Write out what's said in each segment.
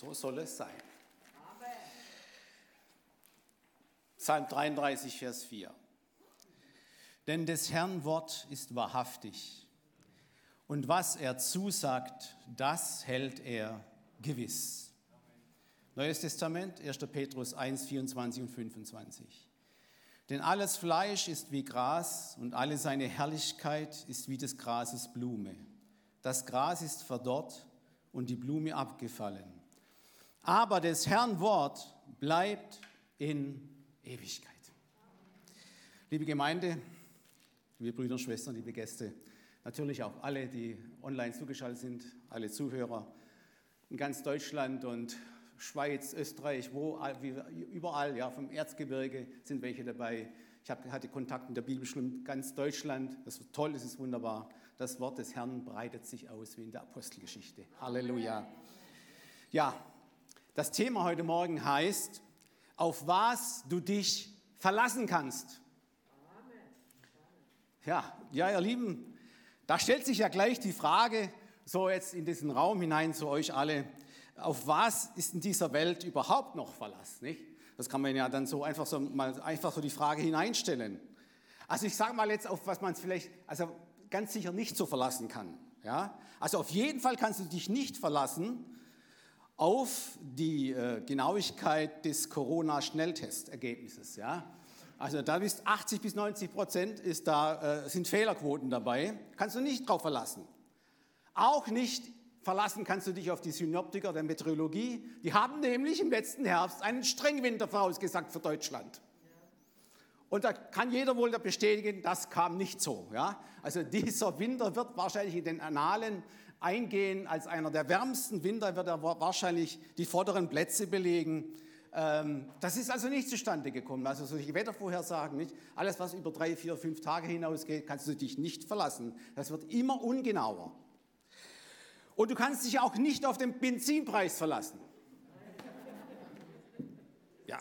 So soll es sein. Psalm 33, Vers 4. Denn des Herrn Wort ist wahrhaftig und was er zusagt, das hält er gewiss. Neues Testament, 1. Petrus 1, 24 und 25. Denn alles Fleisch ist wie Gras und alle seine Herrlichkeit ist wie des Grases Blume. Das Gras ist verdorrt und die Blume abgefallen. Aber des Herrn Wort bleibt in Ewigkeit. Liebe Gemeinde, liebe Brüder und Schwestern, liebe Gäste, natürlich auch alle, die online zugeschaltet sind, alle Zuhörer in ganz Deutschland und Schweiz, Österreich, wo, überall, ja, vom Erzgebirge sind welche dabei. Ich hatte Kontakt mit der Bibelschule in ganz Deutschland. Das ist toll, das ist wunderbar. Das Wort des Herrn breitet sich aus wie in der Apostelgeschichte. Halleluja. Ja, das Thema heute Morgen heißt, auf was du dich verlassen kannst. Ja, ja, ihr Lieben, da stellt sich ja gleich die Frage, so jetzt in diesen Raum hinein zu euch alle, auf was ist in dieser Welt überhaupt noch Verlass? Nicht? Das kann man ja dann so einfach so mal einfach so die Frage hineinstellen. Also ich sage mal jetzt, auf was man es vielleicht, also ganz sicher nicht so verlassen kann. Ja? Also auf jeden Fall kannst du dich nicht verlassen auf die äh, Genauigkeit des Corona-Schnelltestergebnisses. Ja? Also da bist 80 bis 90 Prozent ist da, äh, sind Fehlerquoten dabei. Kannst du nicht drauf verlassen. Auch nicht verlassen kannst du dich auf die Synoptiker der Meteorologie. Die haben nämlich im letzten Herbst einen Strengwinter vorausgesagt für Deutschland. Und da kann jeder wohl bestätigen, das kam nicht so. Ja? Also dieser Winter wird wahrscheinlich in den Annalen eingehen als einer der wärmsten Winter, wird er wahrscheinlich die vorderen Plätze belegen. Ähm, das ist also nicht zustande gekommen. Also solche Wettervorhersagen, nicht? alles was über drei, vier, fünf Tage hinausgeht, kannst du dich nicht verlassen. Das wird immer ungenauer. Und du kannst dich auch nicht auf den Benzinpreis verlassen. Ja,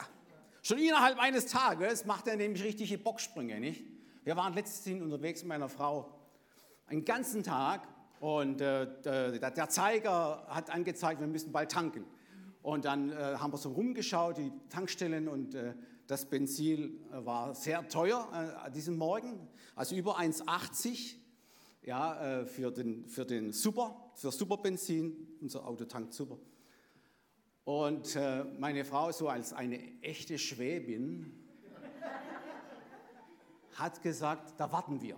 schon innerhalb eines Tages macht er nämlich richtige Bocksprünge, nicht? Wir waren letztens unterwegs mit meiner Frau einen ganzen Tag und äh, der Zeiger hat angezeigt, wir müssen bald tanken. Und dann äh, haben wir so rumgeschaut, die Tankstellen und äh, das Benzin äh, war sehr teuer äh, an diesem Morgen, also über 1,80 ja, äh, für, den, für den Super, für Superbenzin, unser Auto tankt super. Und äh, meine Frau, so als eine echte Schwäbin, hat gesagt, da warten wir.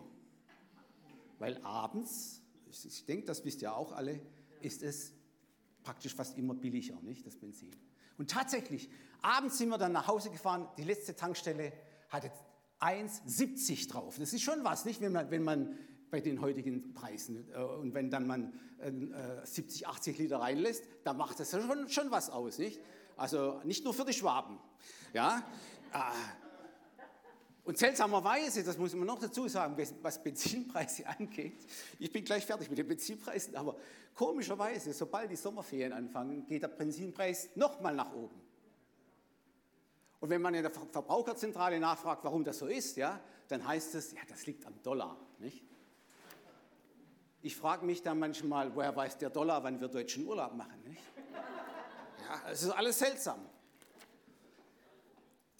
Weil abends, ich denke, das wisst ihr auch alle, ist es praktisch fast immer billiger, nicht, das Benzin. Und tatsächlich, abends sind wir dann nach Hause gefahren, die letzte Tankstelle hatte 1,70 drauf. Das ist schon was, nicht, wenn man, wenn man bei den heutigen Preisen. Äh, und wenn dann man 70, äh, 80 Liter reinlässt, dann macht das schon, schon was aus, nicht? Also nicht nur für die Schwaben. Ja? Äh, und seltsamerweise, das muss man noch dazu sagen, was Benzinpreise angeht, ich bin gleich fertig mit den Benzinpreisen, aber komischerweise, sobald die Sommerferien anfangen, geht der Benzinpreis nochmal nach oben. Und wenn man in der Verbraucherzentrale nachfragt, warum das so ist, ja, dann heißt es, ja, das liegt am Dollar. Nicht? Ich frage mich dann manchmal, woher weiß der Dollar, wann wir deutschen Urlaub machen? Nicht? Ja, es ist alles seltsam.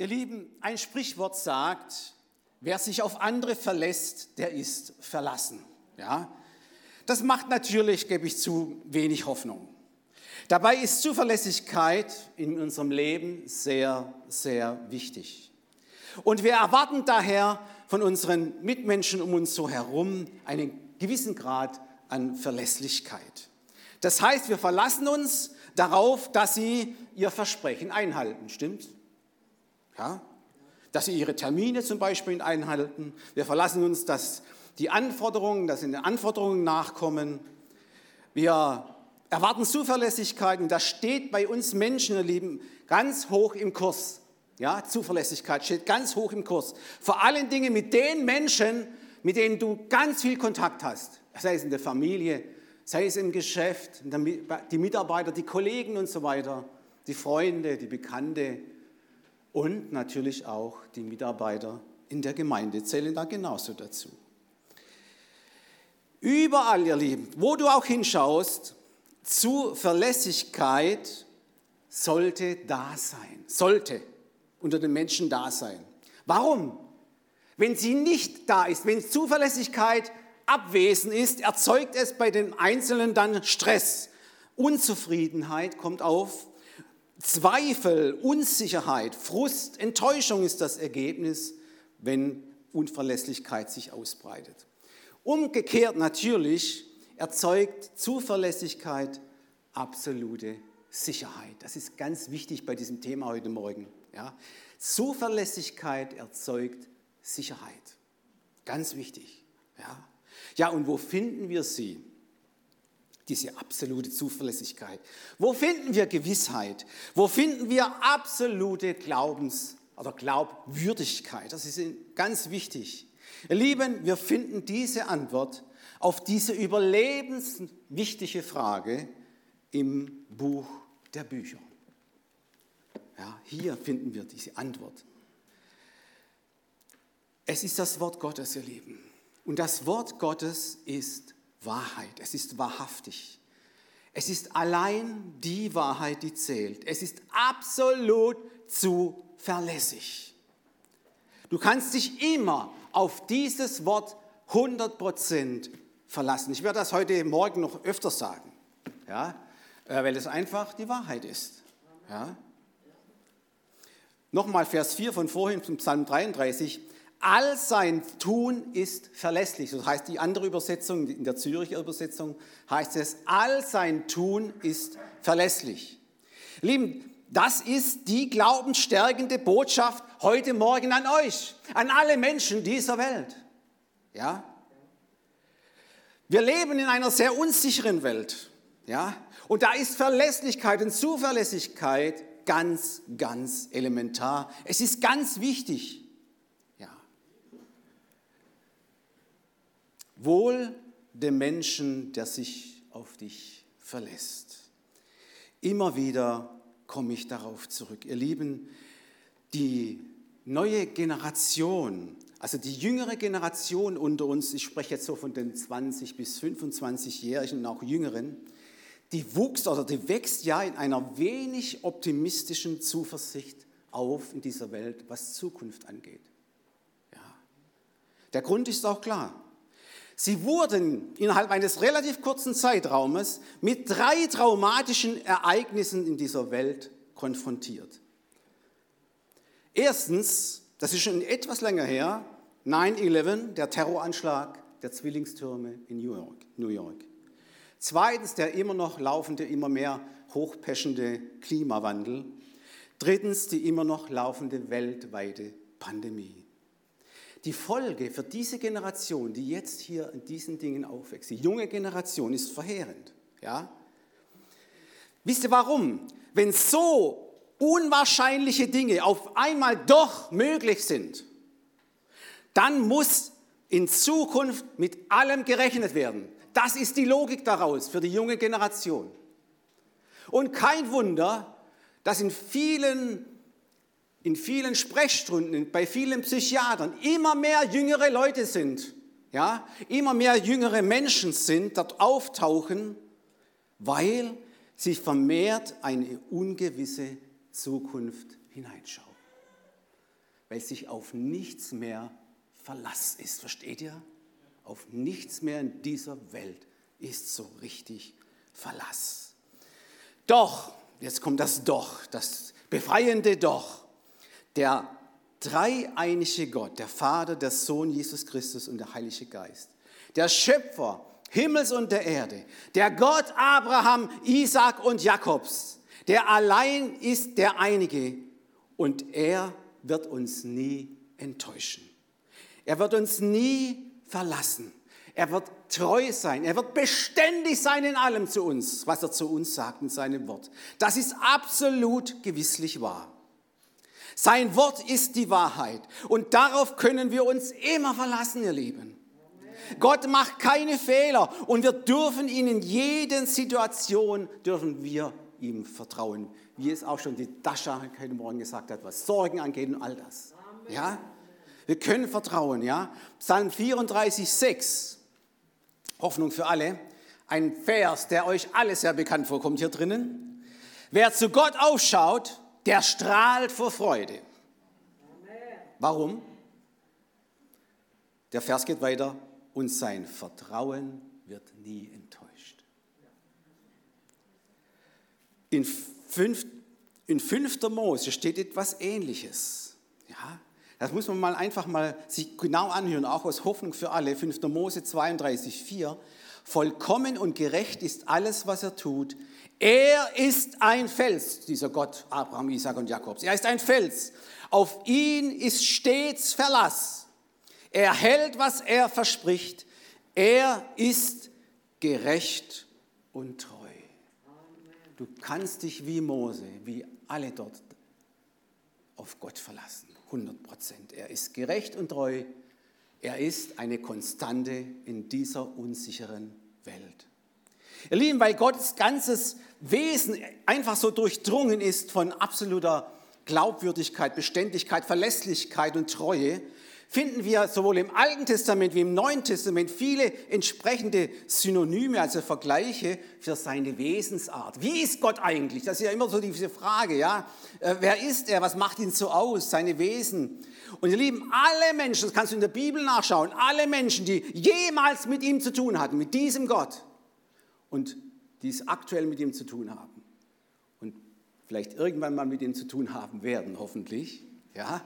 Ihr Lieben, ein Sprichwort sagt, wer sich auf andere verlässt, der ist verlassen. Ja? Das macht natürlich, gebe ich zu, wenig Hoffnung. Dabei ist Zuverlässigkeit in unserem Leben sehr, sehr wichtig. Und wir erwarten daher von unseren Mitmenschen um uns so herum einen gewissen Grad an Verlässlichkeit. Das heißt, wir verlassen uns darauf, dass sie ihr Versprechen einhalten, stimmt? Ja? Dass sie ihre Termine zum Beispiel einhalten. Wir verlassen uns, dass die Anforderungen, dass sie den Anforderungen nachkommen. Wir erwarten Zuverlässigkeit und das steht bei uns Menschen, ihr Lieben, ganz hoch im Kurs. Ja, Zuverlässigkeit steht ganz hoch im Kurs. Vor allen Dingen mit den Menschen, mit denen du ganz viel Kontakt hast, sei es in der Familie, sei es im Geschäft, die Mitarbeiter, die Kollegen und so weiter, die Freunde, die Bekannte und natürlich auch die Mitarbeiter in der Gemeinde zählen da genauso dazu. Überall, ihr Lieben, wo du auch hinschaust, Zuverlässigkeit sollte da sein, sollte unter den Menschen da sein. Warum? Wenn sie nicht da ist, wenn Zuverlässigkeit abwesend ist, erzeugt es bei den Einzelnen dann Stress. Unzufriedenheit kommt auf, Zweifel, Unsicherheit, Frust, Enttäuschung ist das Ergebnis, wenn Unverlässlichkeit sich ausbreitet. Umgekehrt natürlich erzeugt Zuverlässigkeit absolute Sicherheit. Das ist ganz wichtig bei diesem Thema heute Morgen. Ja? Zuverlässigkeit erzeugt Sicherheit. Ganz wichtig. Ja? ja, und wo finden wir sie? Diese absolute Zuverlässigkeit. Wo finden wir Gewissheit? Wo finden wir absolute Glaubens- oder Glaubwürdigkeit? Das ist ganz wichtig. Ihr Lieben, wir finden diese Antwort auf diese überlebenswichtige Frage im Buch der Bücher. Ja, hier finden wir diese Antwort. Es ist das Wort Gottes, ihr Lieben. Und das Wort Gottes ist Wahrheit. Es ist wahrhaftig. Es ist allein die Wahrheit, die zählt. Es ist absolut zuverlässig. Du kannst dich immer auf dieses Wort 100% verlassen. Ich werde das heute Morgen noch öfter sagen, ja, äh, weil es einfach die Wahrheit ist. Ja. Nochmal Vers 4 von vorhin zum Psalm 33. All sein Tun ist verlässlich. Das heißt, die andere Übersetzung, in der Züricher Übersetzung heißt es, all sein Tun ist verlässlich. Lieben, das ist die glaubensstärkende Botschaft heute Morgen an euch, an alle Menschen dieser Welt. Ja? Wir leben in einer sehr unsicheren Welt. Ja? Und da ist Verlässlichkeit und Zuverlässigkeit ganz, ganz elementar. Es ist ganz wichtig. Wohl dem Menschen, der sich auf dich verlässt. Immer wieder komme ich darauf zurück. Ihr Lieben, die neue Generation, also die jüngere Generation unter uns, ich spreche jetzt so von den 20 bis 25-Jährigen und auch Jüngeren, die wuchs oder die wächst ja in einer wenig optimistischen Zuversicht auf in dieser Welt, was Zukunft angeht. Ja. Der Grund ist auch klar. Sie wurden innerhalb eines relativ kurzen Zeitraumes mit drei traumatischen Ereignissen in dieser Welt konfrontiert. Erstens, das ist schon etwas länger her, 9-11, der Terroranschlag der Zwillingstürme in New York, New York. Zweitens, der immer noch laufende, immer mehr hochpeschende Klimawandel. Drittens, die immer noch laufende weltweite Pandemie. Die Folge für diese Generation, die jetzt hier in diesen Dingen aufwächst, die junge Generation, ist verheerend. Ja? Wisst ihr warum? Wenn so unwahrscheinliche Dinge auf einmal doch möglich sind, dann muss in Zukunft mit allem gerechnet werden. Das ist die Logik daraus für die junge Generation. Und kein Wunder, dass in vielen in vielen Sprechstunden, bei vielen Psychiatern immer mehr jüngere Leute sind, ja, immer mehr jüngere Menschen sind, dort auftauchen, weil sich vermehrt eine ungewisse Zukunft hineinschaut. Weil sich auf nichts mehr Verlass ist, versteht ihr? Auf nichts mehr in dieser Welt ist so richtig Verlass. Doch, jetzt kommt das Doch, das befreiende Doch der dreieinige Gott, der Vater, der Sohn Jesus Christus und der Heilige Geist, der Schöpfer Himmels und der Erde, der Gott Abraham, Isaac und Jakobs, der allein ist der einige und er wird uns nie enttäuschen. Er wird uns nie verlassen. Er wird treu sein. Er wird beständig sein in allem zu uns, was er zu uns sagt in seinem Wort. Das ist absolut gewisslich wahr. Sein Wort ist die Wahrheit. Und darauf können wir uns immer verlassen, ihr Lieben. Gott macht keine Fehler und wir dürfen ihn in jeder Situation, dürfen wir ihm vertrauen. Wie es auch schon die Dasha heute Morgen gesagt hat, was Sorgen angeht und all das. Ja? Wir können vertrauen, ja? Psalm 34, 6. Hoffnung für alle. Ein Vers, der euch alle sehr bekannt vorkommt hier drinnen. Wer zu Gott aufschaut, der strahlt vor Freude. Warum? Der Vers geht weiter. Und sein Vertrauen wird nie enttäuscht. In 5. In 5. Mose steht etwas Ähnliches. Ja, das muss man mal einfach mal sich genau anhören, auch aus Hoffnung für alle. 5. Mose 32, 4. Vollkommen und gerecht ist alles, was er tut. Er ist ein Fels, dieser Gott Abraham, Isaac und Jakobs. Er ist ein Fels. Auf ihn ist stets Verlass. Er hält, was er verspricht. Er ist gerecht und treu. Du kannst dich wie Mose, wie alle dort auf Gott verlassen. 100 Prozent. Er ist gerecht und treu. Er ist eine Konstante in dieser unsicheren Welt. Ihr Lieben, weil Gottes ganzes Wesen einfach so durchdrungen ist von absoluter Glaubwürdigkeit, Beständigkeit, Verlässlichkeit und Treue, finden wir sowohl im Alten Testament wie im Neuen Testament viele entsprechende Synonyme, also Vergleiche für seine Wesensart. Wie ist Gott eigentlich? Das ist ja immer so diese Frage, ja. Äh, wer ist er? Was macht ihn so aus? Seine Wesen. Und ihr Lieben, alle Menschen, das kannst du in der Bibel nachschauen, alle Menschen, die jemals mit ihm zu tun hatten, mit diesem Gott und die es aktuell mit ihm zu tun haben und vielleicht irgendwann mal mit ihm zu tun haben werden, hoffentlich, ja,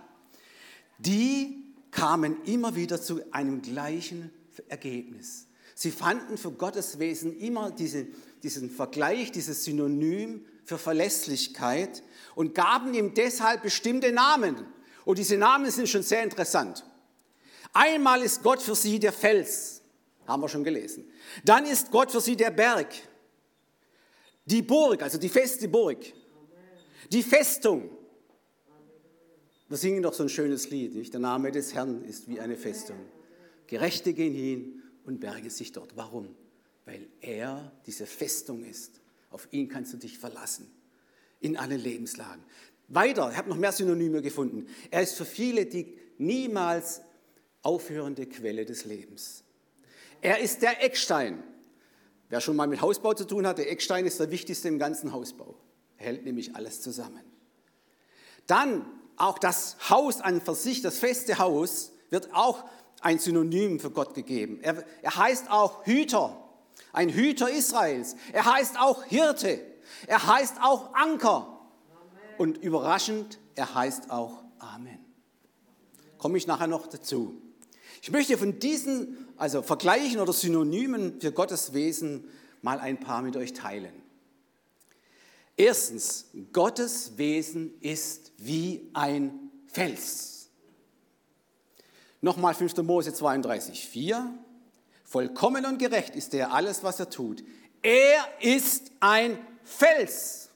die kamen immer wieder zu einem gleichen Ergebnis. Sie fanden für Gottes Wesen immer diese, diesen Vergleich, dieses Synonym für Verlässlichkeit und gaben ihm deshalb bestimmte Namen. Und diese Namen sind schon sehr interessant. Einmal ist Gott für sie der Fels, haben wir schon gelesen. Dann ist Gott für sie der Berg, die Burg, also die feste Burg, die Festung, wir singen doch so ein schönes Lied, nicht? Der Name des Herrn ist wie eine Festung. Gerechte gehen hin und bergen sich dort. Warum? Weil er diese Festung ist. Auf ihn kannst du dich verlassen. In allen Lebenslagen. Weiter, ich habe noch mehr Synonyme gefunden. Er ist für viele die niemals aufhörende Quelle des Lebens. Er ist der Eckstein. Wer schon mal mit Hausbau zu tun hat, der Eckstein ist der wichtigste im ganzen Hausbau. Er hält nämlich alles zusammen. Dann auch das Haus an für sich, das feste Haus, wird auch ein Synonym für Gott gegeben. Er, er heißt auch Hüter, ein Hüter Israels. Er heißt auch Hirte. Er heißt auch Anker. Und überraschend, er heißt auch Amen. Komme ich nachher noch dazu. Ich möchte von diesen, also Vergleichen oder Synonymen für Gottes Wesen mal ein paar mit euch teilen. Erstens, Gottes Wesen ist wie ein Fels. Nochmal 5. Mose 32, 4. Vollkommen und gerecht ist er alles, was er tut. Er ist ein Fels.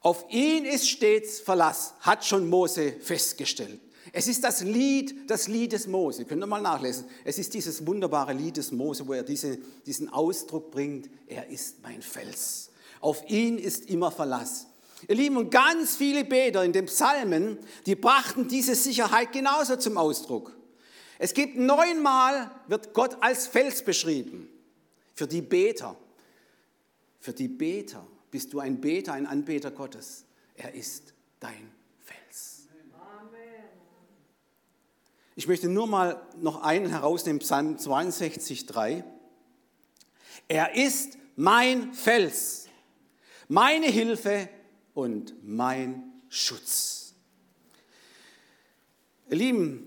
Auf ihn ist stets Verlass, hat schon Mose festgestellt. Es ist das Lied, das Lied des Mose. Könnt ihr mal nachlesen. Es ist dieses wunderbare Lied des Mose, wo er diese, diesen Ausdruck bringt. Er ist mein Fels. Auf ihn ist immer Verlass. Ihr Lieben, und ganz viele Beter in den Psalmen, die brachten diese Sicherheit genauso zum Ausdruck. Es gibt neunmal, wird Gott als Fels beschrieben. Für die Beter. Für die Beter bist du ein Beter, ein Anbeter Gottes. Er ist dein Fels. Ich möchte nur mal noch einen herausnehmen, Psalm 62, 3. Er ist mein Fels meine Hilfe und mein Schutz. Ihr Lieben,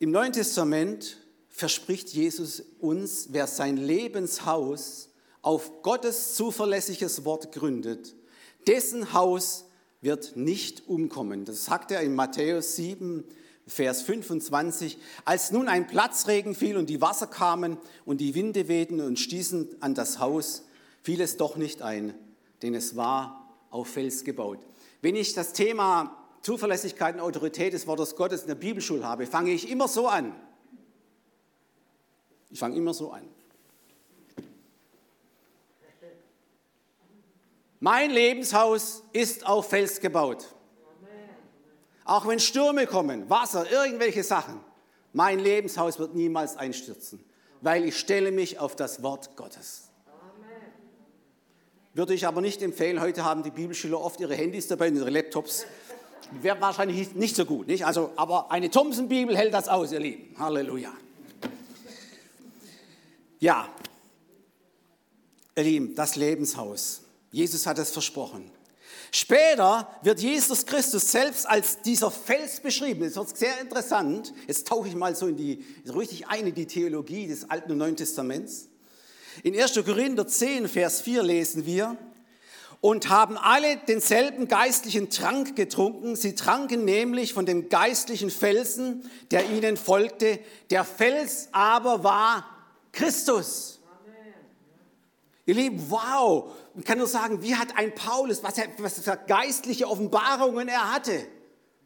im Neuen Testament verspricht Jesus uns, wer sein Lebenshaus auf Gottes zuverlässiges Wort gründet, dessen Haus wird nicht umkommen. Das sagt er in Matthäus 7, Vers 25. Als nun ein Platzregen fiel und die Wasser kamen und die Winde wehten und stießen an das Haus, fiel es doch nicht ein, denn es war auf Fels gebaut. Wenn ich das Thema Zuverlässigkeit und Autorität des Wortes Gottes in der Bibelschule habe, fange ich immer so an. Ich fange immer so an. Mein Lebenshaus ist auf Fels gebaut. Auch wenn Stürme kommen, Wasser, irgendwelche Sachen, mein Lebenshaus wird niemals einstürzen, weil ich stelle mich auf das Wort Gottes. würde ich aber nicht empfehlen. Heute haben die Bibelschüler oft ihre Handys dabei und ihre Laptops. Wäre wahrscheinlich nicht so gut, nicht? Also, aber eine Thompson-Bibel hält das aus, ihr Lieben. Halleluja. Ja, ihr Lieben, das Lebenshaus. Jesus hat es versprochen. Später wird Jesus Christus selbst als dieser Fels beschrieben. Das wird sehr interessant. Jetzt tauche ich mal so in die, richtig ein in die Theologie des Alten und Neuen Testaments. In 1. Korinther 10, Vers 4 lesen wir, und haben alle denselben geistlichen Trank getrunken. Sie tranken nämlich von dem geistlichen Felsen, der ihnen folgte. Der Fels aber war Christus. Ihr Lieben, wow, man kann nur sagen, wie hat ein Paulus, was, er, was für geistliche Offenbarungen er hatte.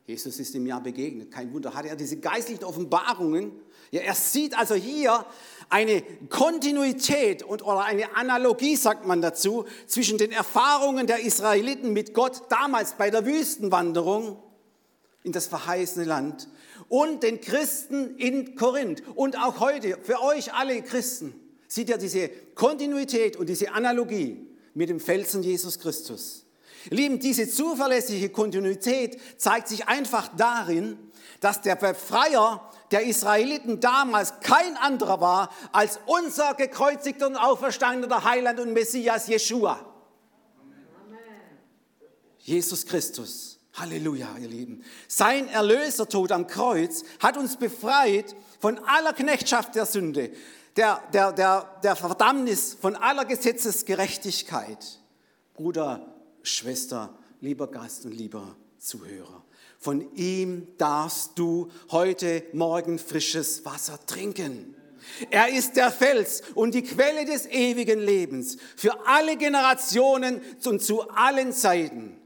Jesus ist ihm ja begegnet, kein Wunder, hatte er diese geistlichen Offenbarungen. Ja, er sieht also hier eine Kontinuität und, oder eine Analogie, sagt man dazu, zwischen den Erfahrungen der Israeliten mit Gott damals bei der Wüstenwanderung in das verheißene Land und den Christen in Korinth und auch heute für euch alle Christen sieht er diese Kontinuität und diese Analogie mit dem Felsen Jesus Christus. Lieben, diese zuverlässige Kontinuität zeigt sich einfach darin, dass der Befreier der Israeliten damals kein anderer war als unser gekreuzigter und auferstandener Heiland und Messias Jeshua. Jesus Christus. Halleluja, ihr Lieben. Sein Erlösertod am Kreuz hat uns befreit von aller Knechtschaft der Sünde der, der, der, der Verdammnis von aller Gesetzesgerechtigkeit. Bruder, Schwester, lieber Gast und lieber Zuhörer, von ihm darfst du heute Morgen frisches Wasser trinken. Er ist der Fels und die Quelle des ewigen Lebens für alle Generationen und zu allen Zeiten,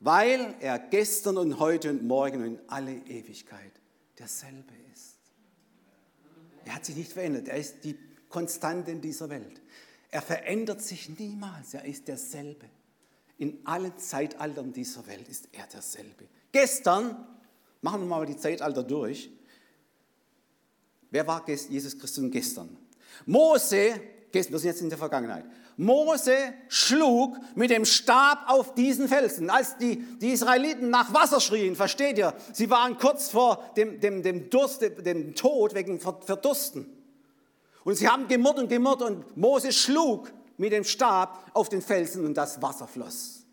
weil er gestern und heute und morgen und in alle Ewigkeit derselbe ist. Er hat sich nicht verändert. Er ist die Konstante in dieser Welt. Er verändert sich niemals. Er ist derselbe. In allen Zeitaltern dieser Welt ist er derselbe. Gestern, machen wir mal die Zeitalter durch. Wer war Jesus Christus gestern? Mose, wir sind jetzt in der Vergangenheit. Mose schlug mit dem Stab auf diesen Felsen. Als die, die Israeliten nach Wasser schrien, versteht ihr, sie waren kurz vor dem, dem, dem Durst, dem Tod wegen Verdursten. Und sie haben gemurrt und gemurrt und Mose schlug mit dem Stab auf den Felsen und das Wasser floss.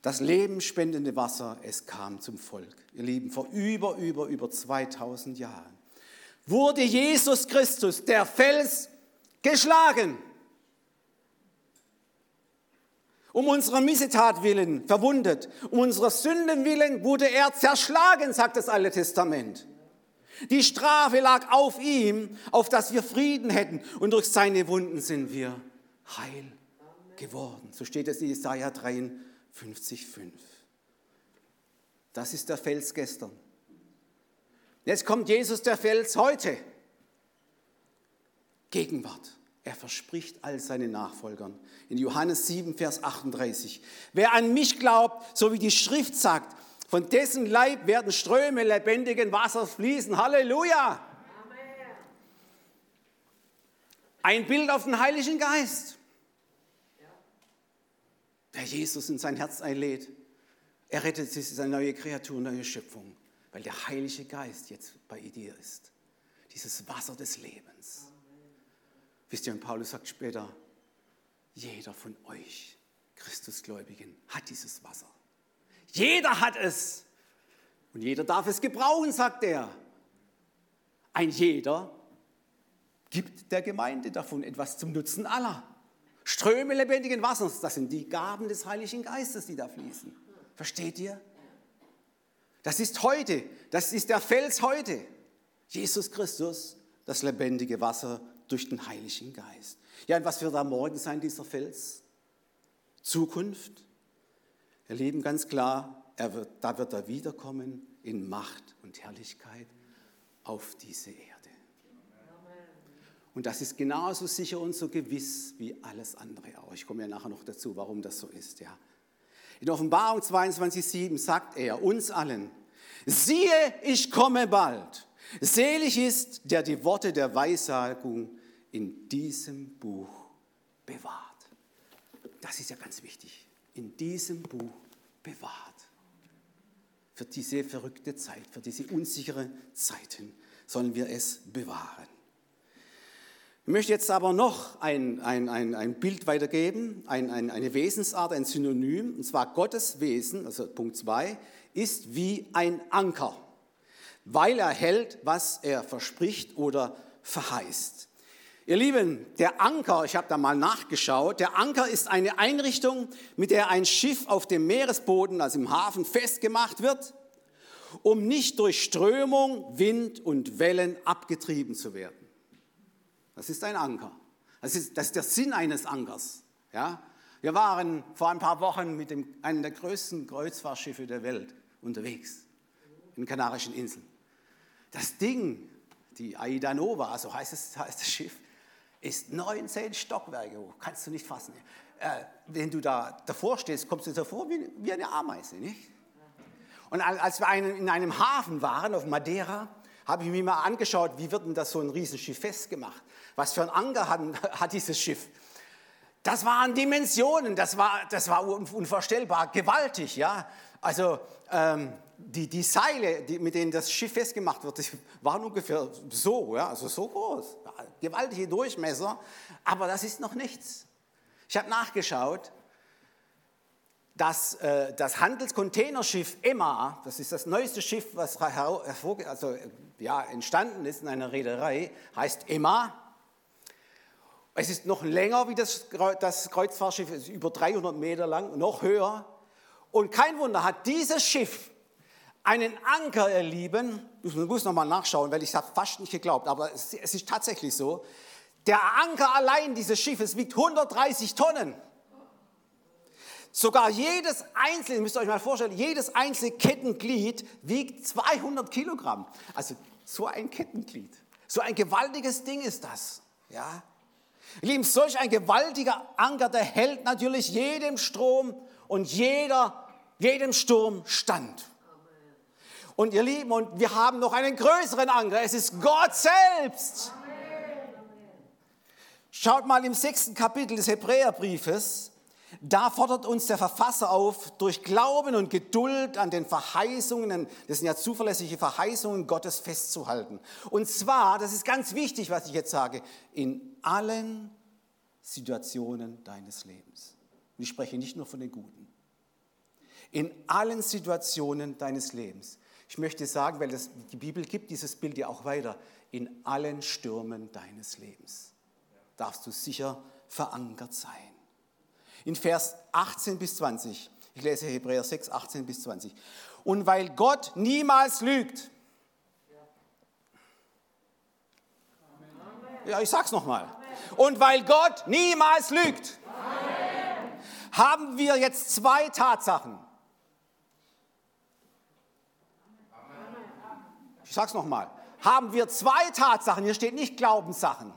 Das lebenspendende Wasser, es kam zum Volk. Ihr Lieben, vor über, über, über 2000 Jahren wurde Jesus Christus, der Fels, geschlagen. Um unserer Missetat willen verwundet, um unserer Sünden willen wurde er zerschlagen, sagt das Alte Testament. Die Strafe lag auf ihm, auf dass wir Frieden hätten und durch seine Wunden sind wir heil geworden. So steht es in Jesaja 53, 5. Das ist der Fels gestern. Jetzt kommt Jesus, der Fels heute. Gegenwart. Er verspricht all seinen Nachfolgern. In Johannes 7, Vers 38. Wer an mich glaubt, so wie die Schrift sagt, von dessen Leib werden Ströme lebendigen Wassers fließen. Halleluja! Ein Bild auf den Heiligen Geist, der Jesus in sein Herz einlädt. Er rettet sich, ist eine neue Kreatur, neue Schöpfung, weil der Heilige Geist jetzt bei dir ist. Dieses Wasser des Lebens. Wisst ihr, und Paulus sagt später, jeder von euch Christusgläubigen hat dieses Wasser. Jeder hat es. Und jeder darf es gebrauchen, sagt er. Ein jeder gibt der Gemeinde davon etwas zum Nutzen aller. Ströme lebendigen Wassers, das sind die Gaben des Heiligen Geistes, die da fließen. Versteht ihr? Das ist heute, das ist der Fels heute. Jesus Christus, das lebendige Wasser durch den Heiligen Geist. Ja, und was wird da morgen sein, dieser Fels? Zukunft. Wir leben ganz klar, er wird, da wird er wiederkommen in Macht und Herrlichkeit auf diese Erde. Und das ist genauso sicher und so gewiss wie alles andere auch. Ich komme ja nachher noch dazu, warum das so ist. Ja. In Offenbarung 22,7 sagt er uns allen, siehe, ich komme bald. Selig ist, der die Worte der Weissagung in diesem Buch bewahrt. das ist ja ganz wichtig, in diesem Buch bewahrt. Für diese verrückte Zeit, für diese unsichere Zeiten sollen wir es bewahren. Ich möchte jetzt aber noch ein, ein, ein, ein Bild weitergeben, ein, ein, eine Wesensart, ein Synonym, und zwar Gottes Wesen, also Punkt 2, ist wie ein Anker, weil er hält, was er verspricht oder verheißt. Ihr Lieben, der Anker, ich habe da mal nachgeschaut, der Anker ist eine Einrichtung, mit der ein Schiff auf dem Meeresboden, also im Hafen, festgemacht wird, um nicht durch Strömung, Wind und Wellen abgetrieben zu werden. Das ist ein Anker. Das ist, das ist der Sinn eines Ankers. Ja? Wir waren vor ein paar Wochen mit dem, einem der größten Kreuzfahrtschiffe der Welt unterwegs, in den Kanarischen Inseln. Das Ding, die Aida Nova, so heißt, es, heißt das Schiff, ist 19 Stockwerke hoch. Kannst du nicht fassen. Äh, wenn du da davor stehst, kommst du davor wie, wie eine Ameise, nicht? Und als wir in einem Hafen waren, auf Madeira, habe ich mir mal angeschaut, wie wird denn das so ein Riesenschiff festgemacht? Was für ein Anker hat, hat dieses Schiff? Das waren Dimensionen, das war, das war unvorstellbar, gewaltig, ja. Also ähm, die, die Seile, die, mit denen das Schiff festgemacht wird, waren ungefähr so, ja, also so groß, gewaltige Durchmesser, aber das ist noch nichts. Ich habe nachgeschaut, dass äh, das Handelscontainerschiff Emma, das ist das neueste Schiff, was also, ja, entstanden ist in einer Reederei, heißt Emma. Es ist noch länger wie das, das Kreuzfahrtschiff, es ist über 300 Meter lang, noch höher. Und kein Wunder, hat dieses Schiff einen Anker erlieben, ich muss noch mal nachschauen, weil ich habe fast nicht geglaubt, aber es, es ist tatsächlich so, der Anker allein dieses Schiffes wiegt 130 Tonnen. Sogar jedes einzelne, müsst ihr euch mal vorstellen, jedes einzelne Kettenglied wiegt 200 Kilogramm. Also so ein Kettenglied, so ein gewaltiges Ding ist das. Ja? Ihr Lieben, solch ein gewaltiger Anker, der hält natürlich jedem Strom und jeder, jedem Sturm stand. Und ihr Lieben, und wir haben noch einen größeren Anker, es ist Gott selbst. Schaut mal im sechsten Kapitel des Hebräerbriefes, da fordert uns der Verfasser auf, durch Glauben und Geduld an den Verheißungen, das sind ja zuverlässige Verheißungen Gottes festzuhalten. Und zwar, das ist ganz wichtig, was ich jetzt sage, in allen Situationen deines Lebens. Und ich spreche nicht nur von den Guten. In allen Situationen deines Lebens. Ich möchte sagen, weil das, die Bibel gibt dieses Bild ja auch weiter, in allen Stürmen deines Lebens darfst du sicher verankert sein in Vers 18 bis 20. Ich lese Hebräer 6, 18 bis 20. Und weil Gott niemals lügt, ja, ich sag's nochmal. Und weil Gott niemals lügt, haben wir jetzt zwei Tatsachen. Ich sag's nochmal. Haben wir zwei Tatsachen, hier steht nicht Glaubenssachen,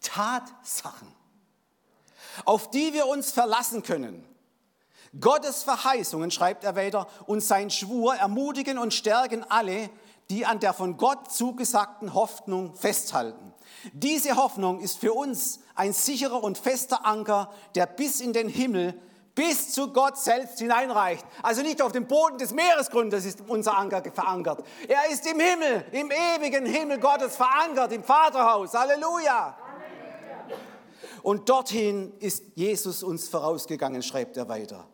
Tatsachen auf die wir uns verlassen können. Gottes Verheißungen, schreibt er weiter, und sein Schwur ermutigen und stärken alle, die an der von Gott zugesagten Hoffnung festhalten. Diese Hoffnung ist für uns ein sicherer und fester Anker, der bis in den Himmel, bis zu Gott selbst hineinreicht. Also nicht auf dem Boden des Meeresgrundes ist unser Anker verankert. Er ist im Himmel, im ewigen Himmel Gottes verankert, im Vaterhaus. Halleluja. Und dorthin ist Jesus uns vorausgegangen, schreibt er weiter.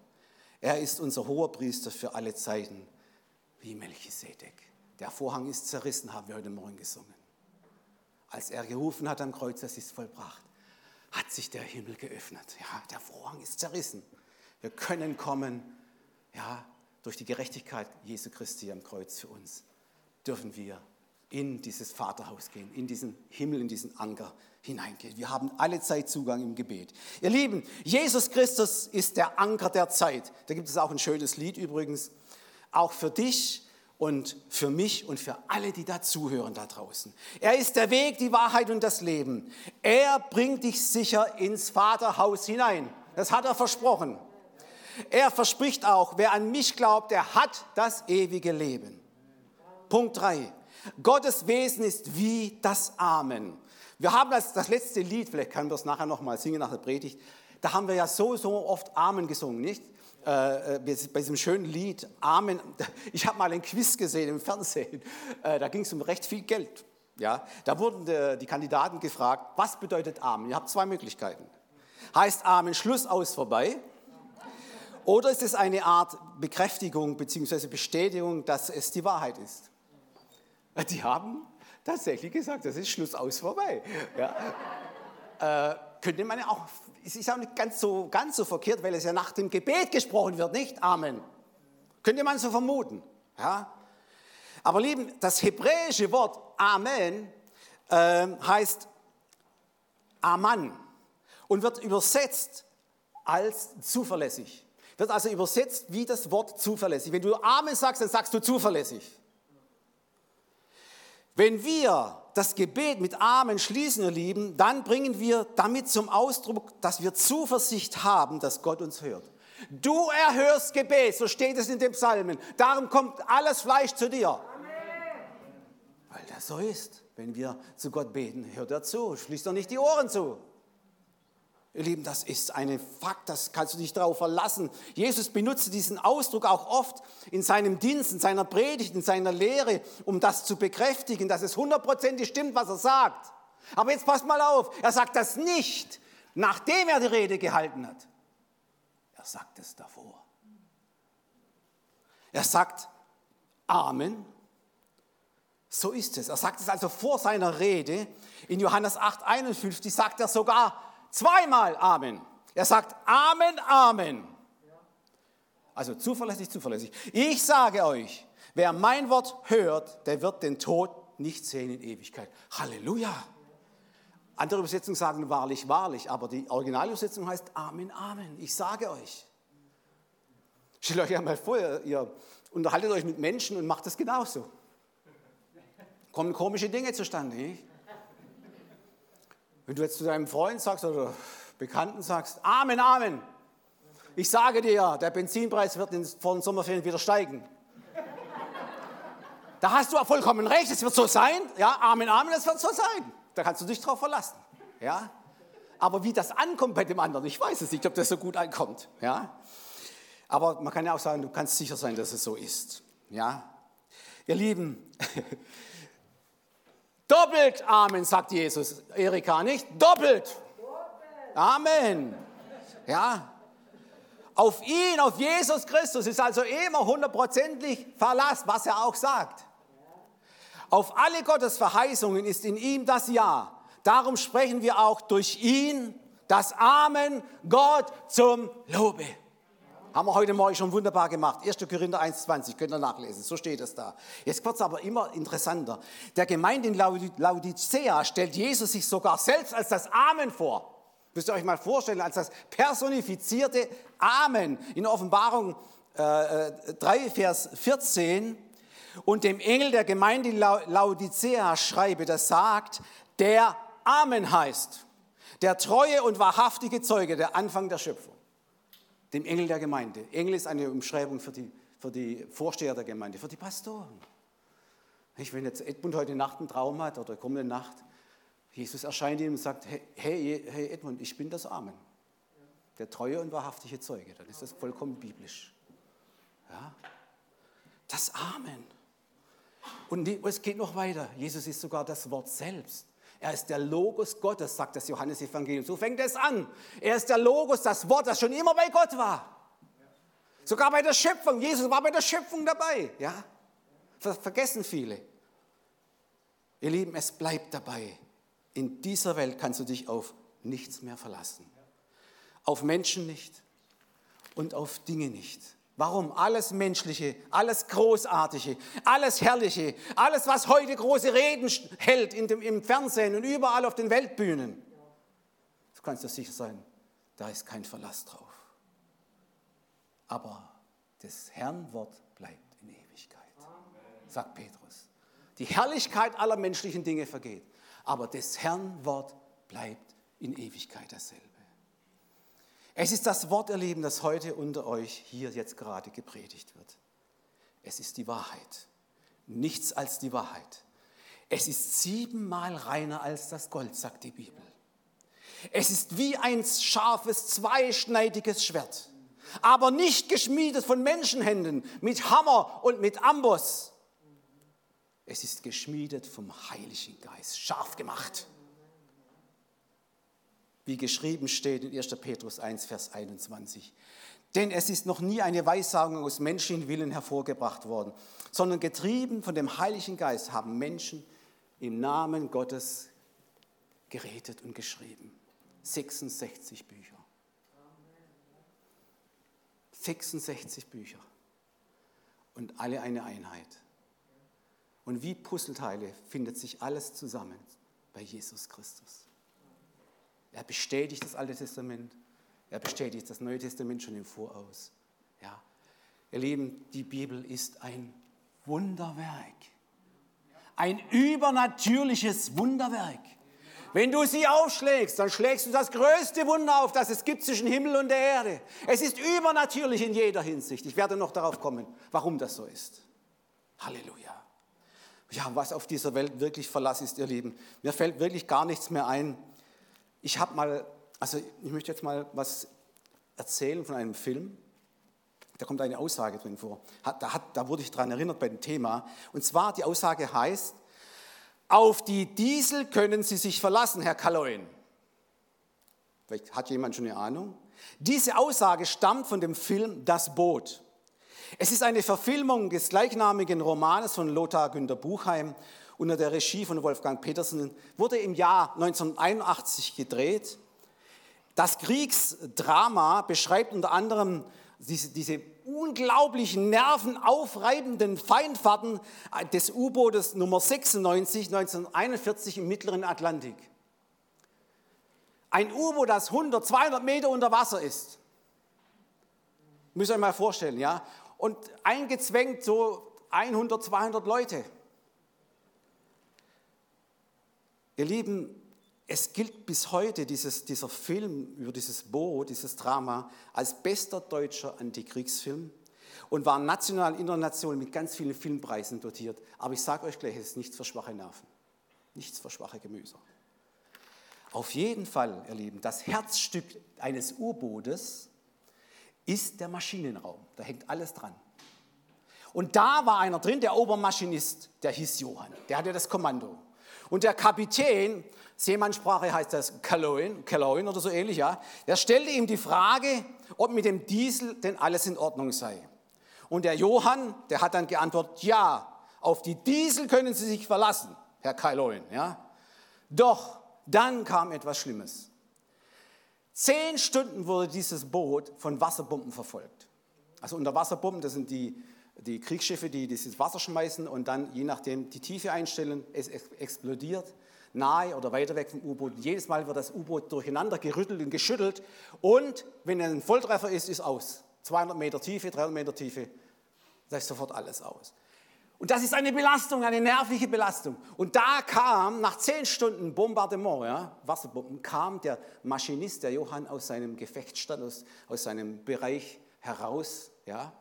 Er ist unser hoher Priester für alle Zeiten, wie Melchisedek. Der Vorhang ist zerrissen, haben wir heute Morgen gesungen. Als er gerufen hat am Kreuz, es ist vollbracht, hat sich der Himmel geöffnet. Ja, der Vorhang ist zerrissen. Wir können kommen, ja, durch die Gerechtigkeit Jesu Christi am Kreuz für uns, dürfen wir in dieses Vaterhaus gehen, in diesen Himmel, in diesen Anker hineingeht. Wir haben alle Zeit Zugang im Gebet. Ihr Lieben, Jesus Christus ist der Anker der Zeit. Da gibt es auch ein schönes Lied übrigens, auch für dich und für mich und für alle, die da zuhören da draußen. Er ist der Weg, die Wahrheit und das Leben. Er bringt dich sicher ins Vaterhaus hinein. Das hat er versprochen. Er verspricht auch, wer an mich glaubt, der hat das ewige Leben. Punkt 3. Gottes Wesen ist wie das Amen. Wir haben das, das letzte Lied, vielleicht können wir es nachher nochmal singen nach der Predigt, da haben wir ja so, so oft Amen gesungen, nicht? Äh, äh bei diesem schönen Lied Amen. Ich habe mal ein Quiz gesehen im Fernsehen. Äh, da ging es um recht viel Geld. Ja, da wurden die, die Kandidaten gefragt, was bedeutet Amen? Ihr habt zwei Möglichkeiten. Heißt Amen Schluss aus vorbei? Oder ist es eine Art Bekräftigung bzw. Bestätigung, dass es die Wahrheit ist? Die haben tatsächlich gesagt, das ist Schluss aus vorbei. Ja. Äh, könnte man ja auch, es ist auch nicht ganz so, ganz so verkehrt, weil es ja nach dem Gebet gesprochen wird, nicht? Amen. Könnte man so vermuten. Ja. Aber lieben, das hebräische Wort Amen äh, heißt Aman und wird übersetzt als zuverlässig. Wird also übersetzt wie das Wort zuverlässig. Wenn du Amen sagst, dann sagst du zuverlässig. Wenn wir das Gebet mit Amen schließen, ihr Lieben, dann bringen wir damit zum Ausdruck, dass wir Zuversicht haben, dass Gott uns hört. Du erhörst Gebet, so steht es in den Psalmen. Darum kommt alles Fleisch zu dir. Amen. Weil das so ist. Wenn wir zu Gott beten, hört er zu, schließt er nicht die Ohren zu. Ihr Lieben, das ist ein Fakt, das kannst du dich darauf verlassen. Jesus benutzte diesen Ausdruck auch oft in seinem Dienst, in seiner Predigt, in seiner Lehre, um das zu bekräftigen, dass es hundertprozentig stimmt, was er sagt. Aber jetzt passt mal auf, er sagt das nicht, nachdem er die Rede gehalten hat. Er sagt es davor. Er sagt Amen. So ist es. Er sagt es also vor seiner Rede. In Johannes 8, 51 sagt er sogar Zweimal Amen. Er sagt Amen, Amen. Also zuverlässig, zuverlässig. Ich sage euch, wer mein Wort hört, der wird den Tod nicht sehen in Ewigkeit. Halleluja. Andere Übersetzungen sagen wahrlich, wahrlich, aber die Originalübersetzung heißt Amen, Amen. Ich sage euch. Stellt euch einmal vor, ihr unterhaltet euch mit Menschen und macht das genauso. Kommen komische Dinge zustande. Nicht? Wenn du jetzt zu deinem Freund sagst oder Bekannten sagst, Amen, Amen. Ich sage dir ja, der Benzinpreis wird vor den Sommerferien wieder steigen. Da hast du vollkommen recht, es wird so sein. Ja, Amen, Amen, es wird so sein. Da kannst du dich drauf verlassen. Ja? Aber wie das ankommt bei dem anderen, ich weiß es nicht, ob das so gut ankommt. Ja? Aber man kann ja auch sagen, du kannst sicher sein, dass es so ist. Ja? Ihr Lieben, Doppelt Amen, sagt Jesus. Erika, nicht? Doppelt. Amen. Ja. Auf ihn, auf Jesus Christus ist also immer hundertprozentig Verlass, was er auch sagt. Auf alle Gottes Verheißungen ist in ihm das Ja. Darum sprechen wir auch durch ihn das Amen Gott zum Lobe. Haben wir heute Morgen schon wunderbar gemacht. 1. Korinther 1,20, könnt ihr nachlesen, so steht es da. Jetzt wird es aber immer interessanter. Der Gemeinde in Laodicea stellt Jesus sich sogar selbst als das Amen vor. Müsst ihr euch mal vorstellen, als das personifizierte Amen in Offenbarung äh, 3, äh, Vers 14. Und dem Engel der Gemeinde in Laodicea schreibe, das sagt, der Amen heißt, der treue und wahrhaftige Zeuge, der Anfang der Schöpfung dem Engel der Gemeinde. Engel ist eine Umschreibung für die, für die Vorsteher der Gemeinde, für die Pastoren. Wenn jetzt Edmund heute Nacht einen Traum hat oder kommende Nacht, Jesus erscheint ihm und sagt, hey, hey, hey Edmund, ich bin das Amen. Der treue und wahrhaftige Zeuge. Dann ist das vollkommen biblisch. Ja? Das Amen. Und es geht noch weiter. Jesus ist sogar das Wort selbst. Er ist der Logos Gottes, sagt das Johannesevangelium. So fängt es an. Er ist der Logos, das Wort, das schon immer bei Gott war. Sogar bei der Schöpfung. Jesus war bei der Schöpfung dabei. Ja? vergessen viele. Ihr Lieben, es bleibt dabei. In dieser Welt kannst du dich auf nichts mehr verlassen. Auf Menschen nicht und auf Dinge nicht. Warum? Alles Menschliche, alles Großartige, alles Herrliche, alles, was heute große Reden hält dem, im Fernsehen und überall auf den Weltbühnen. Du kannst dir sicher sein, da ist kein Verlass drauf. Aber das Herrn Wort bleibt in Ewigkeit, sagt Petrus. Die Herrlichkeit aller menschlichen Dinge vergeht, aber das Herrn Wort bleibt in Ewigkeit dasselbe. Es ist das Wort, ihr Lieben, das heute unter euch hier jetzt gerade gepredigt wird. Es ist die Wahrheit. Nichts als die Wahrheit. Es ist siebenmal reiner als das Gold, sagt die Bibel. Es ist wie ein scharfes, zweischneidiges Schwert, aber nicht geschmiedet von Menschenhänden mit Hammer und mit Amboss. Es ist geschmiedet vom Heiligen Geist, scharf gemacht. Wie geschrieben steht in 1. Petrus 1, Vers 21. Denn es ist noch nie eine Weissagung aus menschlichen Willen hervorgebracht worden, sondern getrieben von dem Heiligen Geist haben Menschen im Namen Gottes geredet und geschrieben. 66 Bücher. 66 Bücher. Und alle eine Einheit. Und wie Puzzleteile findet sich alles zusammen bei Jesus Christus. Er bestätigt das Alte Testament, er bestätigt das Neue Testament schon im Voraus. Ja. Ihr Lieben, die Bibel ist ein Wunderwerk. Ein übernatürliches Wunderwerk. Wenn du sie aufschlägst, dann schlägst du das größte Wunder auf, das es gibt zwischen Himmel und der Erde. Es ist übernatürlich in jeder Hinsicht. Ich werde noch darauf kommen, warum das so ist. Halleluja. Ja, was auf dieser Welt wirklich Verlass ist, ihr Lieben. Mir fällt wirklich gar nichts mehr ein. Ich habe mal also ich möchte jetzt mal was erzählen von einem Film. Da kommt eine Aussage drin vor. Da, hat, da wurde ich daran erinnert bei dem Thema. Und zwar die Aussage heißt, auf die Diesel können Sie sich verlassen, Herr Kaloin. Vielleicht hat jemand schon eine Ahnung. Diese Aussage stammt von dem Film Das Boot. Es ist eine Verfilmung des gleichnamigen Romanes von Lothar Günter Buchheim unter der Regie von Wolfgang Petersen, wurde im Jahr 1981 gedreht das Kriegsdrama beschreibt unter anderem diese, diese unglaublichen nervenaufreibenden Feindfahrten des U-Bootes Nummer 96 1941 im mittleren Atlantik. Ein U-Boot, das 100, 200 Meter unter Wasser ist. Müsst ihr euch mal vorstellen, ja? Und eingezwängt so 100, 200 Leute. Ihr Lieben, es gilt bis heute dieses, dieser Film über dieses Boot, dieses Drama, als bester deutscher Antikriegsfilm und war national, international mit ganz vielen Filmpreisen dotiert. Aber ich sage euch gleich, es ist nichts für schwache Nerven, nichts für schwache Gemüser. Auf jeden Fall, ihr Lieben, das Herzstück eines U-Bootes ist der Maschinenraum. Da hängt alles dran. Und da war einer drin, der Obermaschinist, der hieß Johann. Der hatte das Kommando. Und der Kapitän Seemannssprache heißt das Kaloin, Kaloin oder so ähnlich, ja. Er stellte ihm die Frage, ob mit dem Diesel denn alles in Ordnung sei. Und der Johann, der hat dann geantwortet, ja, auf die Diesel können Sie sich verlassen, Herr Kaloin, ja. Doch dann kam etwas Schlimmes. Zehn Stunden wurde dieses Boot von Wasserbomben verfolgt. Also unter Wasserbomben, das sind die, die Kriegsschiffe, die dieses Wasser schmeißen und dann je nachdem die Tiefe einstellen, es explodiert nahe oder weiter weg vom U-Boot. Jedes Mal wird das U-Boot durcheinander gerüttelt und geschüttelt und wenn ein Volltreffer ist, ist aus. 200 Meter Tiefe, 300 Meter Tiefe, da ist sofort alles aus. Und das ist eine Belastung, eine nervliche Belastung. Und da kam, nach zehn Stunden Bombardement, ja, Wasserbomben, kam der Maschinist, der Johann, aus seinem Gefechtsstand, aus, aus seinem Bereich heraus, ja,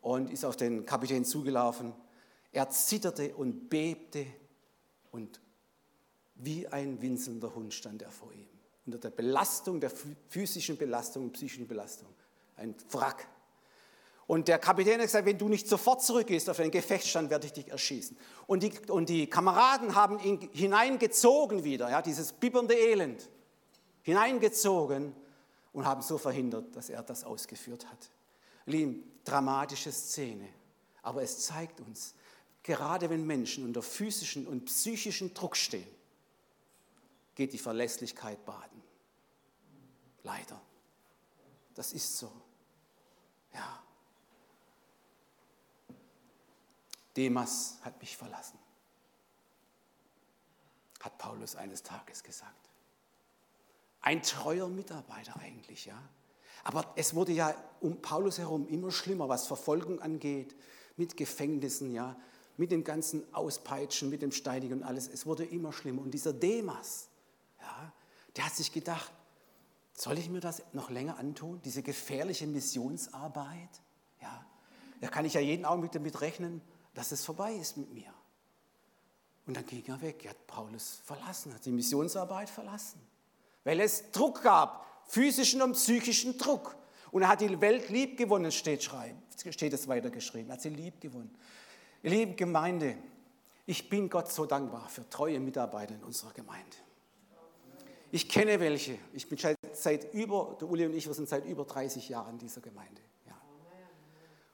und ist auf den Kapitän zugelaufen. Er zitterte und bebte und wie ein winselnder Hund stand er vor ihm. Unter der Belastung, der physischen Belastung und psychischen Belastung. Ein Wrack. Und der Kapitän hat gesagt, wenn du nicht sofort zurückgehst auf den Gefechtsstand, werde ich dich erschießen. Und die, und die Kameraden haben ihn hineingezogen wieder, ja, dieses bibbernde Elend, hineingezogen und haben so verhindert, dass er das ausgeführt hat. Lieben, dramatische Szene. Aber es zeigt uns, gerade wenn Menschen unter physischen und psychischen Druck stehen, geht die Verlässlichkeit baden. Leider. Das ist so. Ja. Demas hat mich verlassen, hat Paulus eines Tages gesagt. Ein treuer Mitarbeiter eigentlich, ja. Aber es wurde ja um Paulus herum immer schlimmer, was Verfolgung angeht, mit Gefängnissen, ja, mit dem ganzen Auspeitschen, mit dem Steinigen und alles. Es wurde immer schlimmer. Und dieser Demas, ja, der hat sich gedacht, soll ich mir das noch länger antun, diese gefährliche Missionsarbeit? Ja, da kann ich ja jeden Augenblick damit rechnen, dass es vorbei ist mit mir. Und dann ging er weg, er hat Paulus verlassen, hat die Missionsarbeit verlassen, weil es Druck gab, physischen und psychischen Druck. Und er hat die Welt lieb gewonnen, steht, steht es weiter geschrieben. Er hat sie lieb gewonnen. Ihr Gemeinde, ich bin Gott so dankbar für treue Mitarbeiter in unserer Gemeinde. Ich kenne welche. Ich bin seit über, der Uli und ich, wir sind seit über 30 Jahren in dieser Gemeinde. Ja.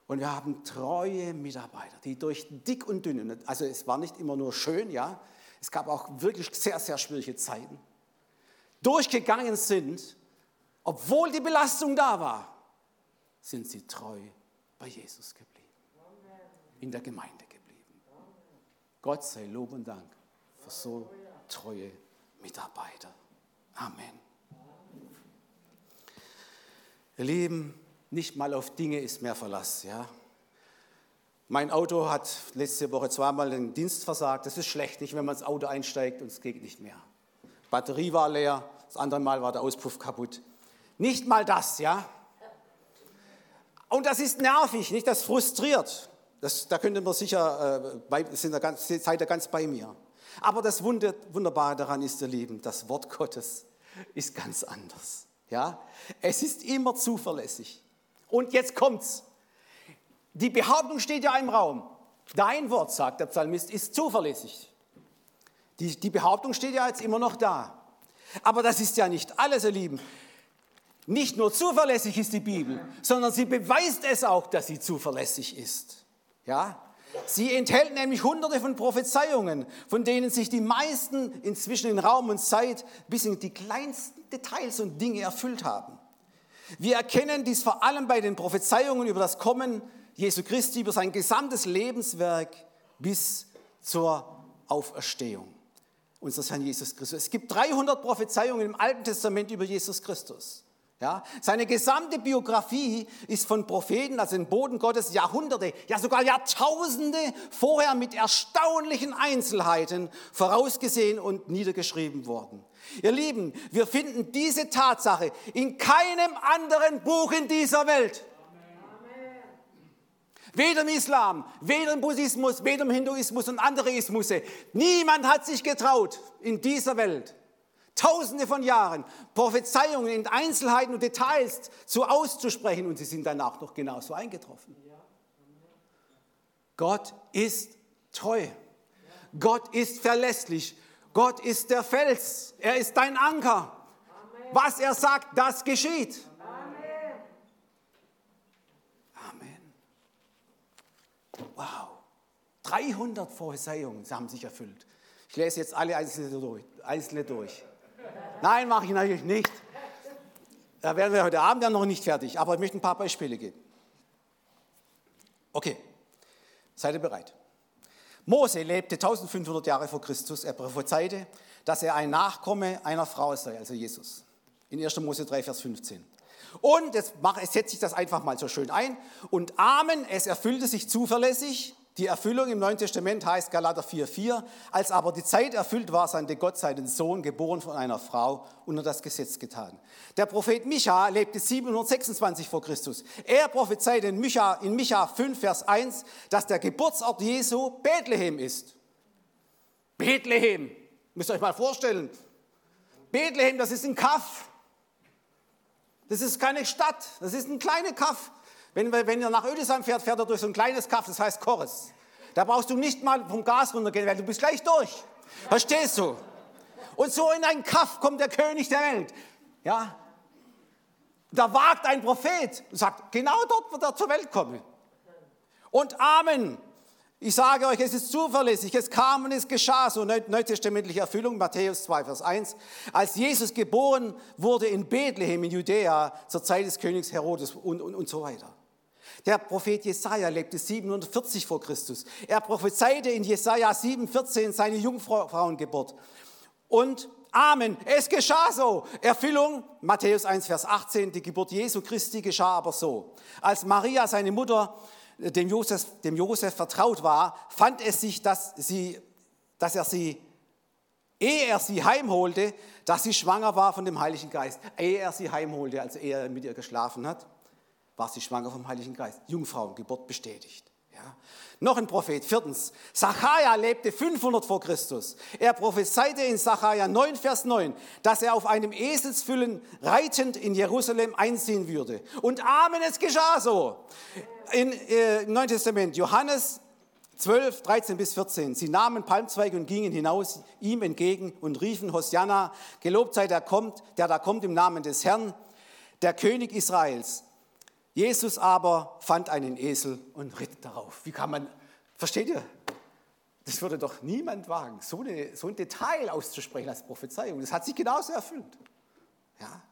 Und wir haben treue Mitarbeiter, die durch dick und dünn, also es war nicht immer nur schön, ja, es gab auch wirklich sehr, sehr schwierige Zeiten, durchgegangen sind, obwohl die Belastung da war, sind sie treu bei Jesus geblieben, in der Gemeinde geblieben. Gott sei Lob und Dank für so treue Mitarbeiter. Amen. Ihr Lieben, nicht mal auf Dinge ist mehr Verlass. Ja? Mein Auto hat letzte Woche zweimal den Dienst versagt. Das ist schlecht, nicht wenn man ins Auto einsteigt und es geht nicht mehr. Batterie war leer, das andere Mal war der Auspuff kaputt. Nicht mal das, ja. Und das ist nervig, nicht? Das frustriert. Das, da könnte man sicher, äh, seid ihr ganz bei mir. Aber das Wunderbare daran ist, ihr Lieben, das Wort Gottes ist ganz anders. Ja? Es ist immer zuverlässig. Und jetzt kommt's. Die Behauptung steht ja im Raum. Dein Wort, sagt der Psalmist, ist zuverlässig. Die, die Behauptung steht ja jetzt immer noch da. Aber das ist ja nicht alles, ihr Lieben. Nicht nur zuverlässig ist die Bibel, sondern sie beweist es auch, dass sie zuverlässig ist. Ja? Sie enthält nämlich hunderte von Prophezeiungen, von denen sich die meisten inzwischen in Raum und Zeit bis in die kleinsten Details und Dinge erfüllt haben. Wir erkennen dies vor allem bei den Prophezeiungen über das Kommen Jesu Christi, über sein gesamtes Lebenswerk bis zur Auferstehung unseres Herrn Jesus Christus. Es gibt 300 Prophezeiungen im Alten Testament über Jesus Christus. Ja, seine gesamte Biografie ist von Propheten, also im Boden Gottes, Jahrhunderte, ja sogar Jahrtausende vorher mit erstaunlichen Einzelheiten vorausgesehen und niedergeschrieben worden. Ihr Lieben, wir finden diese Tatsache in keinem anderen Buch in dieser Welt. Weder im Islam, weder im Buddhismus, weder im Hinduismus und andere Ismusse. Niemand hat sich getraut in dieser Welt, Tausende von Jahren Prophezeiungen in Einzelheiten und Details zu auszusprechen und sie sind danach noch genauso eingetroffen. Gott ist treu. Gott ist verlässlich. Gott ist der Fels. Er ist dein Anker. Was er sagt, das geschieht. Amen. Wow. 300 Prophezeiungen haben sich erfüllt. Ich lese jetzt alle einzelne durch. Nein, mache ich natürlich nicht. Da werden wir heute Abend ja noch nicht fertig, aber ich möchte ein paar Beispiele geben. Okay, seid ihr bereit? Mose lebte 1500 Jahre vor Christus. Er prophezeite, dass er ein Nachkomme einer Frau sei, also Jesus. In 1. Mose 3, Vers 15. Und jetzt, setze ich das einfach mal so schön ein. Und Amen, es erfüllte sich zuverlässig, die Erfüllung im Neuen Testament heißt Galater 4,4, als aber die Zeit erfüllt war, sandte Gott seinen Sohn, geboren von einer Frau, unter das Gesetz getan. Der Prophet Micha lebte 726 vor Christus. Er prophezeite in Micha, in Micha 5, Vers 1, dass der Geburtsort Jesu Bethlehem ist. Bethlehem, müsst ihr euch mal vorstellen. Bethlehem, das ist ein Kaff. Das ist keine Stadt, das ist ein kleiner Kaff. Wenn, wenn ihr nach Ödesheim fährt, fährt er durch so ein kleines Kaff, das heißt Chorus. Da brauchst du nicht mal vom Gas runtergehen, weil du bist gleich durch. Verstehst du? Und so in ein Kaff kommt der König der Welt. Ja? Da wagt ein Prophet und sagt, genau dort wird er zur Welt kommen. Und Amen. Ich sage euch, es ist zuverlässig, es kam und es geschah, so neutestamentliche Erfüllung, Matthäus 2, Vers 1, als Jesus geboren wurde in Bethlehem in Judäa zur Zeit des Königs Herodes und, und, und so weiter. Der Prophet Jesaja lebte 740 vor Christus. Er prophezeite in Jesaja 7,14 seine Jungfrauengeburt. Und Amen, es geschah so. Erfüllung, Matthäus 1, Vers 18, die Geburt Jesu Christi geschah aber so. Als Maria, seine Mutter, dem Josef, dem Josef vertraut war, fand es sich, dass, sie, dass er sie, ehe er sie heimholte, dass sie schwanger war von dem Heiligen Geist. Ehe er sie heimholte, also ehe er mit ihr geschlafen hat war sie schwanger vom Heiligen Geist. Jungfrauengeburt bestätigt. Ja. Noch ein Prophet, viertens. Sacharja lebte 500 vor Christus. Er prophezeite in Sacharja 9, Vers 9, dass er auf einem Eselsfüllen reitend in Jerusalem einziehen würde. Und Amen, es geschah so. In, äh, Im Neuen Testament, Johannes 12, 13 bis 14. Sie nahmen Palmzweige und gingen hinaus ihm entgegen und riefen Hosianna, gelobt sei der kommt, der da kommt im Namen des Herrn, der König Israels. Jesus aber fand einen Esel und ritt darauf. Wie kann man, versteht ihr? Das würde doch niemand wagen, so, eine, so ein Detail auszusprechen als Prophezeiung. Das hat sich genauso erfüllt. Ja?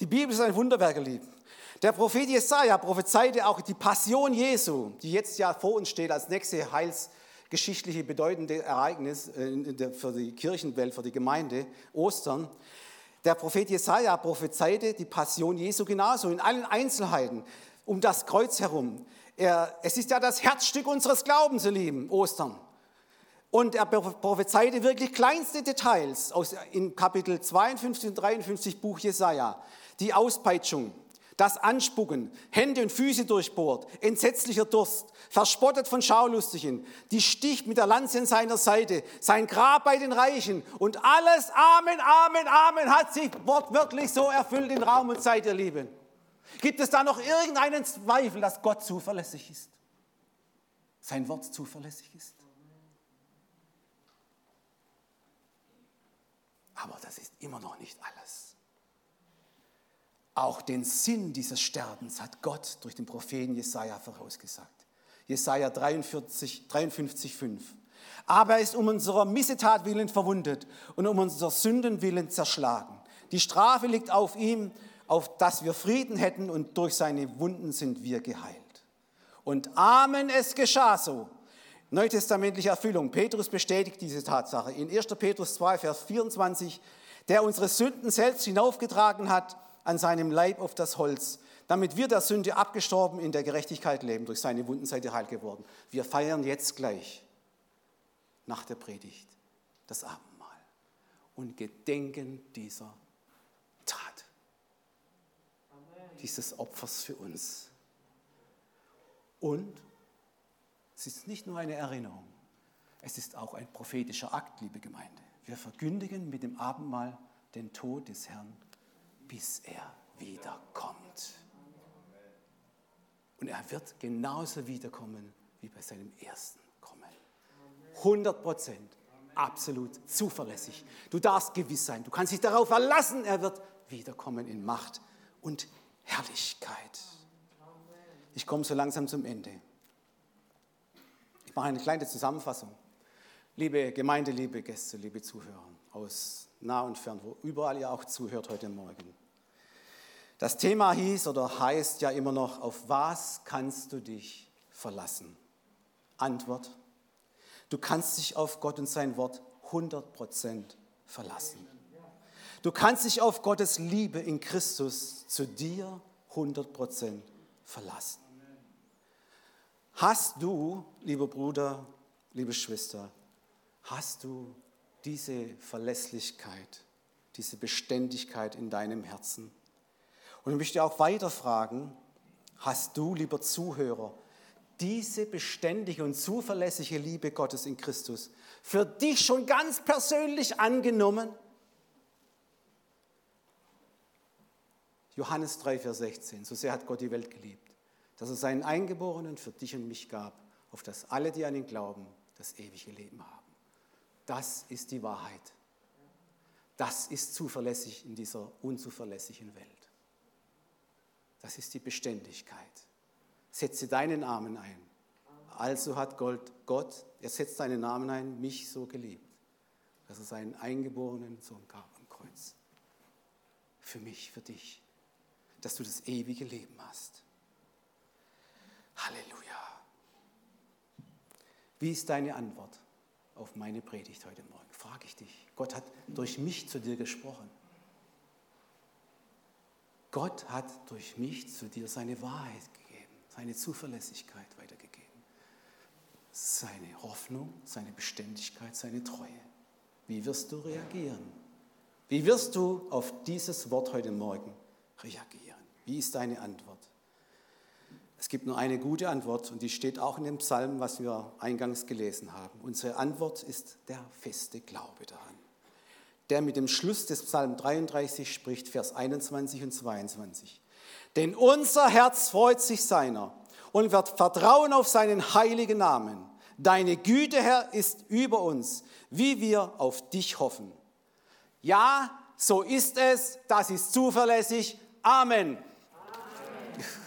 Die Bibel ist ein Wunderwerk, ihr. Der Prophet Jesaja prophezeite auch die Passion Jesu, die jetzt ja vor uns steht als nächste heilsgeschichtliche bedeutende Ereignis äh, für die Kirchenwelt, für die Gemeinde, Ostern. Der Prophet Jesaja prophezeite die Passion Jesu genauso in allen Einzelheiten um das Kreuz herum. Er, es ist ja das Herzstück unseres Glaubens, ihr Lieben, Ostern. Und er prophezeite wirklich kleinste Details aus, in Kapitel 52 und 53 Buch Jesaja. Die Auspeitschung, das Anspucken, Hände und Füße durchbohrt, entsetzlicher Durst, verspottet von Schaulustigen, die Stich mit der Lanze in seiner Seite, sein Grab bei den Reichen und alles, Amen, Amen, Amen, hat sich wortwörtlich so erfüllt in Raum und Zeit, ihr Lieben. Gibt es da noch irgendeinen Zweifel, dass Gott zuverlässig ist? Sein Wort zuverlässig ist? Aber das ist immer noch nicht alles. Auch den Sinn dieses Sterbens hat Gott durch den Propheten Jesaja vorausgesagt. Jesaja 43, 53, 5. Aber er ist um unserer Missetat willen verwundet und um unserer Sünden willen zerschlagen. Die Strafe liegt auf ihm, auf dass wir Frieden hätten und durch seine Wunden sind wir geheilt. Und Amen, es geschah so. Neutestamentliche Erfüllung. Petrus bestätigt diese Tatsache. In 1. Petrus 2, Vers 24, der unsere Sünden selbst hinaufgetragen hat an seinem Leib auf das Holz, damit wir der Sünde abgestorben in der Gerechtigkeit leben. Durch seine Wunden seid ihr heil geworden. Wir feiern jetzt gleich nach der Predigt das Abendmahl und gedenken dieser Tat, dieses Opfers für uns. Und es ist nicht nur eine Erinnerung, es ist auch ein prophetischer Akt, liebe Gemeinde. Wir verkündigen mit dem Abendmahl den Tod des Herrn bis er wiederkommt. Und er wird genauso wiederkommen wie bei seinem ersten Kommen. 100 Prozent, absolut zuverlässig. Du darfst gewiss sein, du kannst dich darauf verlassen, er wird wiederkommen in Macht und Herrlichkeit. Ich komme so langsam zum Ende. Ich mache eine kleine Zusammenfassung. Liebe Gemeinde, liebe Gäste, liebe Zuhörer aus nah und fern, wo überall ihr auch zuhört heute Morgen. Das Thema hieß oder heißt ja immer noch, auf was kannst du dich verlassen? Antwort, du kannst dich auf Gott und sein Wort 100% verlassen. Du kannst dich auf Gottes Liebe in Christus zu dir 100% verlassen. Hast du, lieber Bruder, liebe Schwester, hast du diese Verlässlichkeit, diese Beständigkeit in deinem Herzen? Und ich möchte auch weiter fragen, hast du, lieber Zuhörer, diese beständige und zuverlässige Liebe Gottes in Christus für dich schon ganz persönlich angenommen? Johannes 3, Vers 16. So sehr hat Gott die Welt geliebt, dass er seinen Eingeborenen für dich und mich gab, auf das alle, die an ihn glauben, das ewige Leben haben. Das ist die Wahrheit. Das ist zuverlässig in dieser unzuverlässigen Welt. Das ist die Beständigkeit. Setze deinen Namen ein. Also hat Gott, er setzt seinen Namen ein, mich so geliebt, dass er seinen eingeborenen Sohn gab am Kreuz. Für mich, für dich, dass du das ewige Leben hast. Halleluja. Wie ist deine Antwort auf meine Predigt heute Morgen? Frage ich dich. Gott hat durch mich zu dir gesprochen. Gott hat durch mich zu dir seine Wahrheit gegeben, seine Zuverlässigkeit weitergegeben, seine Hoffnung, seine Beständigkeit, seine Treue. Wie wirst du reagieren? Wie wirst du auf dieses Wort heute Morgen reagieren? Wie ist deine Antwort? Es gibt nur eine gute Antwort und die steht auch in dem Psalm, was wir eingangs gelesen haben. Unsere Antwort ist der feste Glaube daran, der mit dem Schluss des Psalm 33 spricht, Vers 21 und 22. Denn unser Herz freut sich seiner und wird vertrauen auf seinen heiligen Namen. Deine Güte, Herr, ist über uns, wie wir auf dich hoffen. Ja, so ist es, das ist zuverlässig. Amen. Amen.